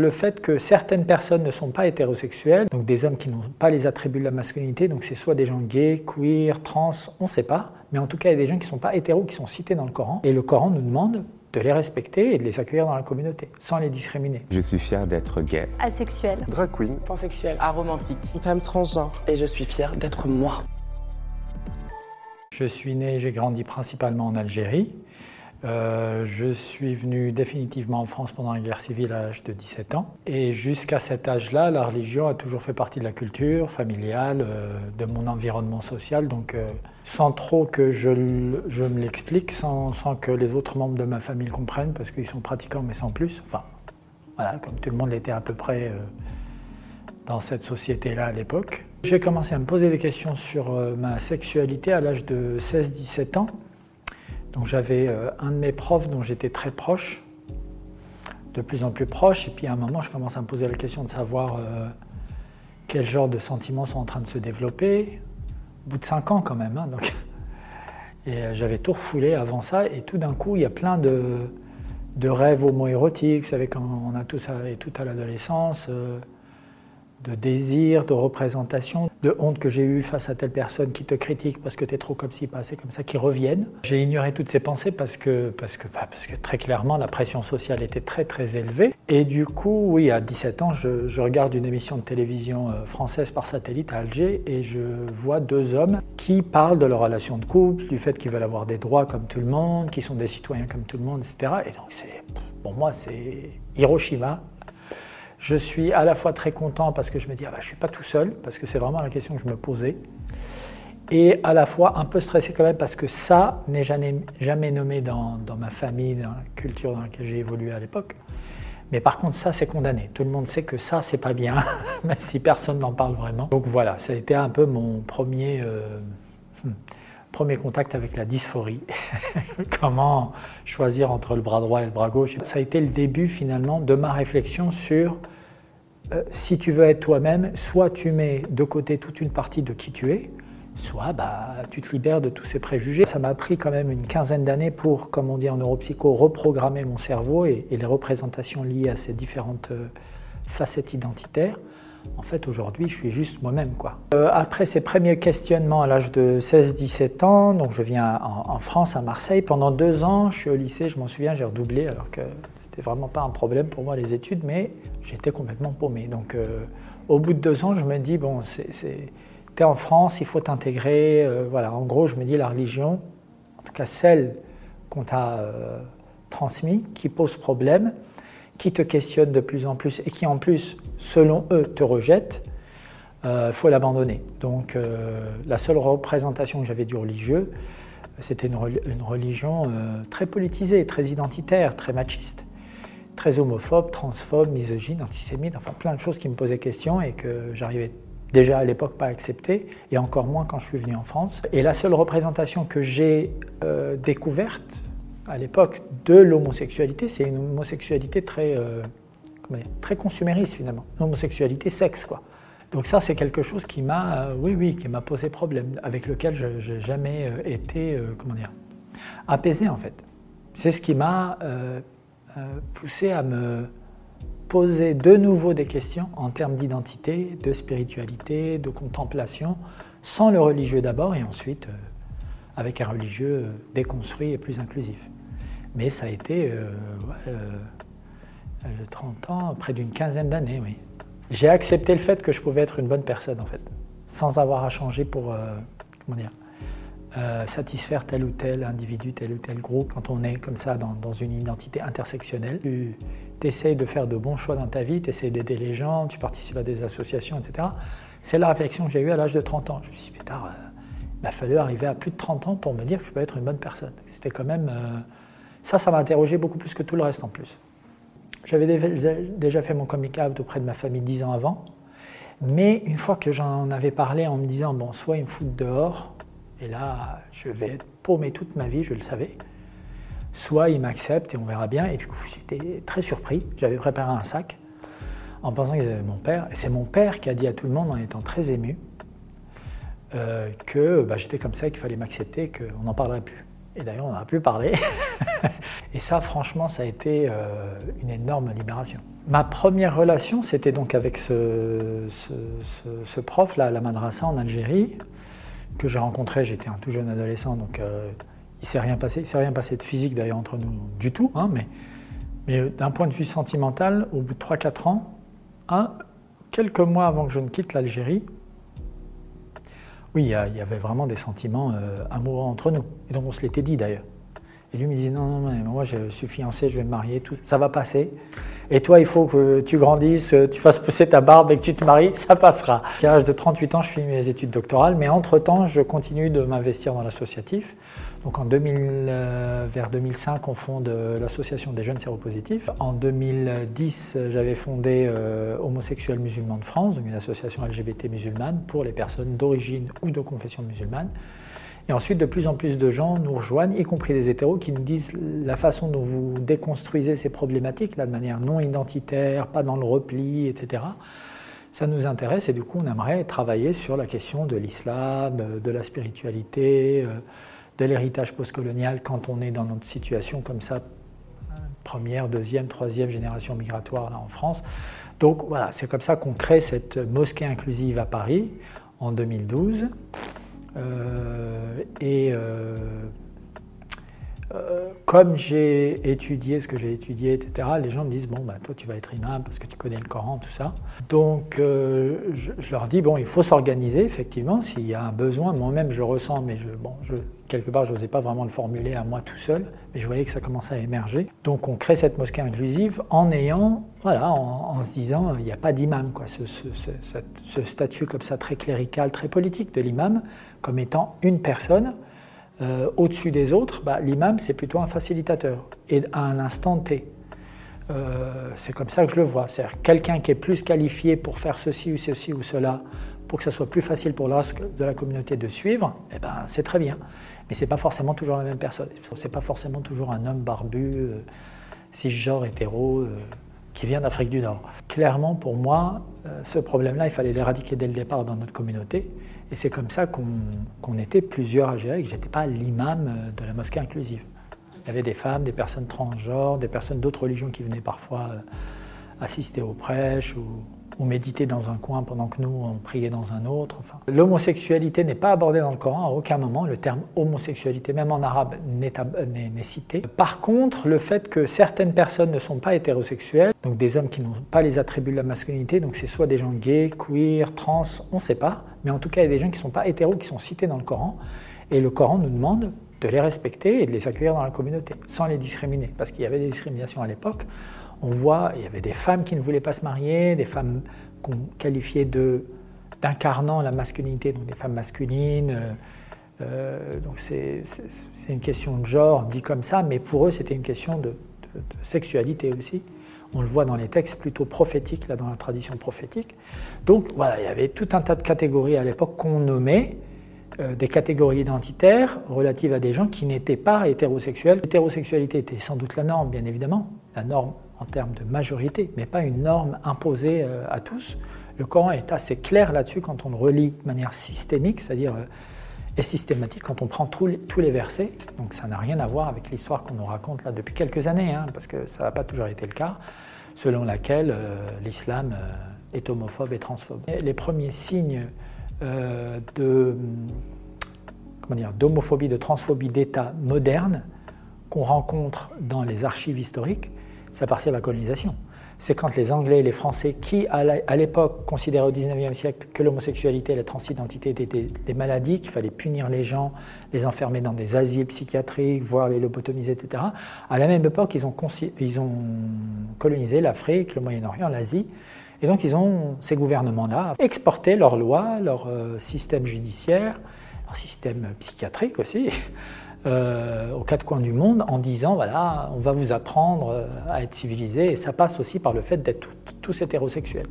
Le fait que certaines personnes ne sont pas hétérosexuelles, donc des hommes qui n'ont pas les attributs de la masculinité, donc c'est soit des gens gays, queer, trans, on ne sait pas, mais en tout cas il y a des gens qui ne sont pas hétéros qui sont cités dans le Coran, et le Coran nous demande de les respecter et de les accueillir dans la communauté, sans les discriminer. Je suis fier d'être gay. Asexuel. Drag queen. Pansexuel. Aromantique. Femme transgenre. Et je suis fier d'être moi. Je suis né, j'ai grandi principalement en Algérie. Euh, je suis venu définitivement en France pendant la guerre civile à l'âge de 17 ans. Et jusqu'à cet âge-là, la religion a toujours fait partie de la culture familiale, euh, de mon environnement social. Donc, euh, sans trop que je, me l'explique, sans, sans, que les autres membres de ma famille le comprennent, parce qu'ils sont pratiquants, mais sans plus. Enfin, voilà, comme tout le monde l'était à peu près dans cette société-là à l'époque. J'ai commencé à me poser des questions sur ma sexualité à l'âge de 16-17 ans. Donc j'avais euh, un de mes profs dont j'étais très proche, de plus en plus proche, et puis à un moment je commence à me poser la question de savoir euh, quel genre de sentiments sont en train de se développer, au bout de cinq ans quand même. Hein. Et euh, j'avais tout refoulé avant ça, et tout d'un coup il y a plein de, de rêves homo-érotiques, vous savez, quand on a tout ça et tout à l'adolescence de désir, de représentation, de honte que j'ai eue face à telle personne qui te critique parce que tu es trop comme ci, pas assez comme ça, qui reviennent. J'ai ignoré toutes ces pensées parce que, parce, que, bah, parce que très clairement la pression sociale était très très élevée. Et du coup, oui, à 17 ans, je, regarde une émission de télévision euh, française par satellite à Alger et je vois deux hommes qui parlent de leur relation de couple, du fait qu'ils veulent avoir des droits comme tout le monde, qui sont des citoyens comme tout le monde, etc. Et donc, c'est, pour moi, c'est Hiroshima je suis à la fois très content parce que je me dis, ah bah, je ne suis pas tout seul, parce que c'est vraiment la question que je me posais. Et à la fois un peu stressé quand même parce que ça n'est jamais, jamais nommé dans, dans, ma famille, dans la culture dans laquelle j'ai évolué à l'époque. Mais par contre, ça, c'est condamné. Tout le monde sait que ça, c'est pas bien, même si personne n'en parle vraiment. Donc voilà, ça a été un peu mon premier, euh, hmm, premier contact avec la dysphorie. Comment choisir entre le bras droit et le bras gauche. Ça a été le début finalement de ma réflexion sur euh, si tu veux être toi-même, soit tu mets de côté toute une partie de qui tu es, soit bah, tu te libères de tous ces préjugés. Ça m'a pris quand même une quinzaine d'années pour, comme on dit en neuropsycho, reprogrammer mon cerveau et, les représentations liées à ces différentes euh, facettes identitaires. En fait, aujourd'hui, je suis juste moi-même. quoi. Euh, après ces premiers questionnements à l'âge de 16-17 ans, donc je viens en, France, à Marseille, pendant deux ans, je suis au lycée, je m'en souviens, j'ai redoublé alors que c'était vraiment pas un problème pour moi les études, mais j'étais complètement paumé. Donc euh, au bout de deux ans, je me dis, bon, tu es en France, il faut t'intégrer. Euh, voilà, en gros, je me dis, la religion, en tout cas celle qu'on t'a transmise, qui pose problème, qui te questionne de plus en plus et qui en plus, selon eux, te rejette, il faut l'abandonner. Donc la seule représentation que j'avais du religieux, c'était une, religion très politisée, très identitaire, très machiste très homophobe, transphobe, misogyne, antisémite, enfin plein de choses qui me posaient question et que j'arrivais déjà à l'époque pas à accepter, et encore moins quand je suis venu en France. Et la seule représentation que j'ai euh, découverte à l'époque de l'homosexualité, c'est une homosexualité très, euh, très consumériste finalement, une homosexualité sexe quoi. Donc ça c'est quelque chose qui m'a, euh, oui oui, qui m'a posé problème, avec lequel je n'ai jamais euh, été, euh, comment dire, apaisé en fait. C'est ce qui m'a poussé à me poser de nouveau des questions en termes d'identité, de spiritualité, de contemplation, sans le religieux d'abord et ensuite avec un religieux euh, déconstruit et plus inclusif. Mais ça a été 30 ans, près d'une quinzaine d'années, oui. J'ai accepté le fait que je pouvais être une bonne personne, en fait, sans avoir à changer pour, comment dire, euh, satisfaire tel ou tel individu, tel ou tel groupe. Quand on est comme ça dans, une identité intersectionnelle, tu essayes de faire de bons choix dans ta vie, tu essayes d'aider les gens, tu participes à des associations, etc. C'est la réflexion que j'ai eue à l'âge de 30 ans. Je me suis dit, euh, il m'a fallu arriver à plus de 30 ans pour me dire que je peux être une bonne personne. C'était quand même. Euh, ça, ça m'a interrogé beaucoup plus que tout le reste en plus. J'avais déjà fait mon coming out auprès de ma famille 10 ans avant. Mais une fois que j'en avais parlé en me disant, bon, soit ils me foutent dehors, et là, je vais être paumé toute ma vie, je le savais. Soit il m'accepte et on verra bien. Et du coup, j'étais très surpris. J'avais préparé un sac en pensant qu'ils avaient mon père. Et c'est mon père qui a dit à tout le monde, en étant très ému, euh, que bah, j'étais comme ça, qu'il fallait m'accepter, qu'on n'en parlerait plus. Et d'ailleurs, on n'a plus parlé. et ça, franchement, ça a été euh, une énorme libération. Ma première relation, c'était donc avec ce, prof, là, à la madrasa en Algérie, que j'ai rencontré, j'étais un tout jeune adolescent, donc euh, il ne s'est rien passé, il s'est rien passé de physique d'ailleurs entre nous du tout, hein, mais, mais d'un point de vue sentimental, au bout de 3-4 ans, un, quelques mois avant que je ne quitte l'Algérie, oui, il y, avait vraiment des sentiments euh, amoureux entre nous. Et donc on se l'était dit d'ailleurs. Et lui me disait non, non, non, moi je suis fiancé, je vais me marier, tout, ça va passer. Et toi, il faut que tu grandisses, tu fasses pousser ta barbe et que tu te maries, ça passera. À l'âge de 38 ans, je finis mes études doctorales, mais entre-temps, je continue de m'investir dans l'associatif. Donc en 2000, euh, vers 2005, on fonde euh, l'association des jeunes séropositifs. En 2010, j'avais fondé euh, Homosexuels musulmans de France, une association LGBT musulmane pour les personnes d'origine ou de confession musulmane. Et ensuite, de plus en plus de gens nous rejoignent, y compris des hétéros, qui nous disent la façon dont vous déconstruisez ces problématiques, de manière non identitaire, pas dans le repli, etc. Ça nous intéresse et du coup, on aimerait travailler sur la question de l'islam, de la spiritualité, de l'héritage postcolonial quand on est dans notre situation comme ça, première, deuxième, troisième génération migratoire là en France. Donc voilà, c'est comme ça qu'on crée cette mosquée inclusive à Paris en 2012. Euh, et euh, euh, comme j'ai étudié ce que j'ai étudié, etc., les gens me disent Bon, bah, toi, tu vas être imam parce que tu connais le Coran, tout ça. Donc, je, leur dis Bon, il faut s'organiser, effectivement, s'il y a un besoin. Moi-même, je ressens, mais je, bon, je, quelque part, je n'osais pas vraiment le formuler à moi tout seul, mais je voyais que ça commençait à émerger. Donc on crée cette mosquée inclusive en ayant, voilà, en, se disant, il n'y a pas d'imam, quoi, ce, ce, statut comme ça très clérical, très politique de l'imam, comme étant une personne euh, au-dessus des autres. Bah, l'imam, c'est plutôt un facilitateur, et à un instant T. Euh, c'est comme ça que je le vois. C'est-à-dire quelqu'un qui est plus qualifié pour faire ceci ou ceci ou cela, pour que ça soit plus facile pour le de la communauté de suivre, eh ben, c'est très bien. Mais ce n'est pas forcément toujours la même personne. Ce n'est pas forcément toujours un homme barbu, euh, cisgenre, hétéro, euh, qui vient d'Afrique du Nord. Clairement, pour moi, euh, ce problème-là, il fallait l'éradiquer dès le départ dans notre communauté. Et c'est comme ça qu'on était plusieurs à gérer, que je n'étais pas l'imam de la mosquée inclusive. Il y avait des femmes, des personnes transgenres, des personnes d'autres religions qui venaient parfois assister aux prêches ou, ou méditer dans un coin pendant que nous, on priait dans un autre. Enfin, L'homosexualité n'est pas abordée dans le Coran à aucun moment. Le terme homosexualité, même en arabe, n'est cité. Par contre, le fait que certaines personnes ne sont pas hétérosexuelles, donc des hommes qui n'ont pas les attributs de la masculinité, donc c'est soit des gens gays, queer, trans, on ne sait pas, mais en tout cas, il y a des gens qui ne sont pas hétéros qui sont cités dans le Coran. Et le Coran nous demande de les respecter et de les accueillir dans la communauté, sans les discriminer, parce qu'il y avait des discriminations à l'époque on voit, il y avait des femmes qui ne voulaient pas se marier, des femmes qu'on qualifiait d'incarnant la masculinité, donc des femmes masculines. Euh, euh, donc c'est une question de genre dit comme ça, mais pour eux c'était une question de, sexualité aussi. On le voit dans les textes plutôt prophétiques, là dans la tradition prophétique. Donc voilà, il y avait tout un tas de catégories à l'époque qu'on nommait euh, des catégories identitaires relatives à des gens qui n'étaient pas hétérosexuels. L'hétérosexualité était sans doute la norme, bien évidemment, la norme en termes de majorité, mais pas une norme imposée euh, à tous. Le Coran est assez clair là-dessus quand on le relit de manière systémique, c'est-à-dire euh, et systématique quand on prend tous les, versets. Donc ça n'a rien à voir avec l'histoire qu'on nous raconte là depuis quelques années, hein, parce que ça n'a pas toujours été le cas, selon laquelle euh, l'islam est homophobe et transphobe. les premiers signes de d'homophobie, de transphobie d'État moderne qu'on rencontre dans les archives historiques, c'est à partir de la colonisation. C'est quand les Anglais et les Français, qui à l'époque considéraient au XIXe siècle que l'homosexualité et la transidentité étaient des, maladies, qu'il fallait punir les gens, les enfermer dans des asiles psychiatriques, voire les lobotomiser, etc. À la même époque, ils ont, ils ont colonisé l'Afrique, le Moyen-Orient, l'Asie. Et donc, ils ont, ces gouvernements-là, exporté leurs lois, leur euh, système judiciaire, leur système psychiatrique aussi, euh, aux quatre coins du monde en disant voilà, on va vous apprendre euh, à être civilisé. Et ça passe aussi par le fait d'être tous hétérosexuels.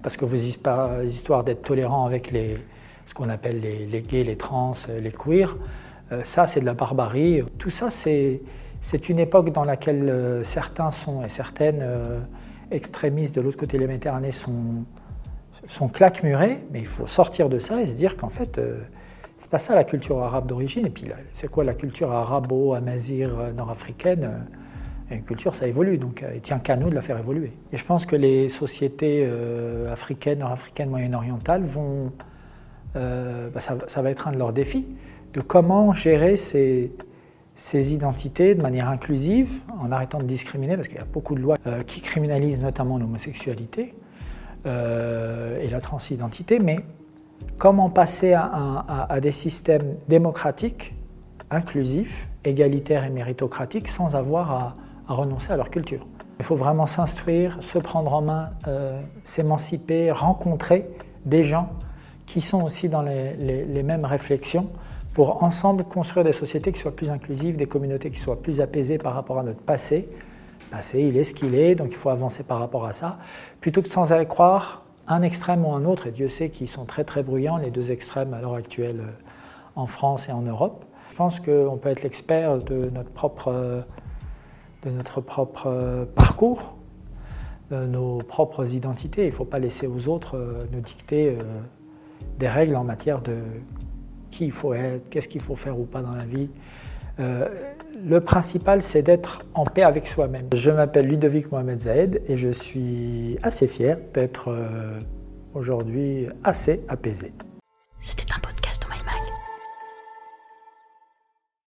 Parce que vos histoires d'être tolérants avec les, ce qu'on appelle les, gays, les trans, les queers, euh, ça c'est de la barbarie. Tout ça c'est, c'est une époque dans laquelle certains sont et certaines extrémistes de l'autre côté de la Méditerranée sont, sont claquemurés, mais il faut sortir de ça et se dire qu'en fait C'est pas ça la culture arabe d'origine. Et puis, c'est quoi la culture arabo-amazir nord-africaine Une culture, ça évolue, donc il tient qu'à nous de la faire évoluer. Et je pense que les sociétés africaines, nord-africaines, moyen-orientales vont. Bah, ça, va être un de leurs défis, de comment gérer ces, ces identités de manière inclusive, en arrêtant de discriminer, parce qu'il y a beaucoup de lois euh, qui criminalisent notamment l'homosexualité euh, et la transidentité, mais comment passer à, des systèmes démocratiques, inclusifs, égalitaires et méritocratiques sans avoir à, renoncer à leur culture? Il faut vraiment s'instruire, se prendre en main, euh, s'émanciper, rencontrer des gens qui sont aussi dans les mêmes réflexions pour ensemble construire des sociétés qui soient plus inclusives, des communautés qui soient plus apaisées par rapport à notre passé. Passé, il est ce qu'il est, donc il faut avancer par rapport à ça, plutôt que sans aller croire un extrême ou un autre, et Dieu sait qu'ils sont très très bruyants, les deux extrêmes à l'heure actuelle euh, en France et en Europe. Je pense qu'on peut être l'expert de notre propre, de notre propre euh, parcours, de nos propres identités. Il ne faut pas laisser aux autres euh, nous dicter des règles en matière de qui il faut être, qu'est-ce qu'il faut faire ou pas dans la vie. Le principal, c'est d'être en paix avec soi-même. Je m'appelle Ludovic Mohamed Zahed et je suis assez fier d'être euh, aujourd'hui assez apaisé.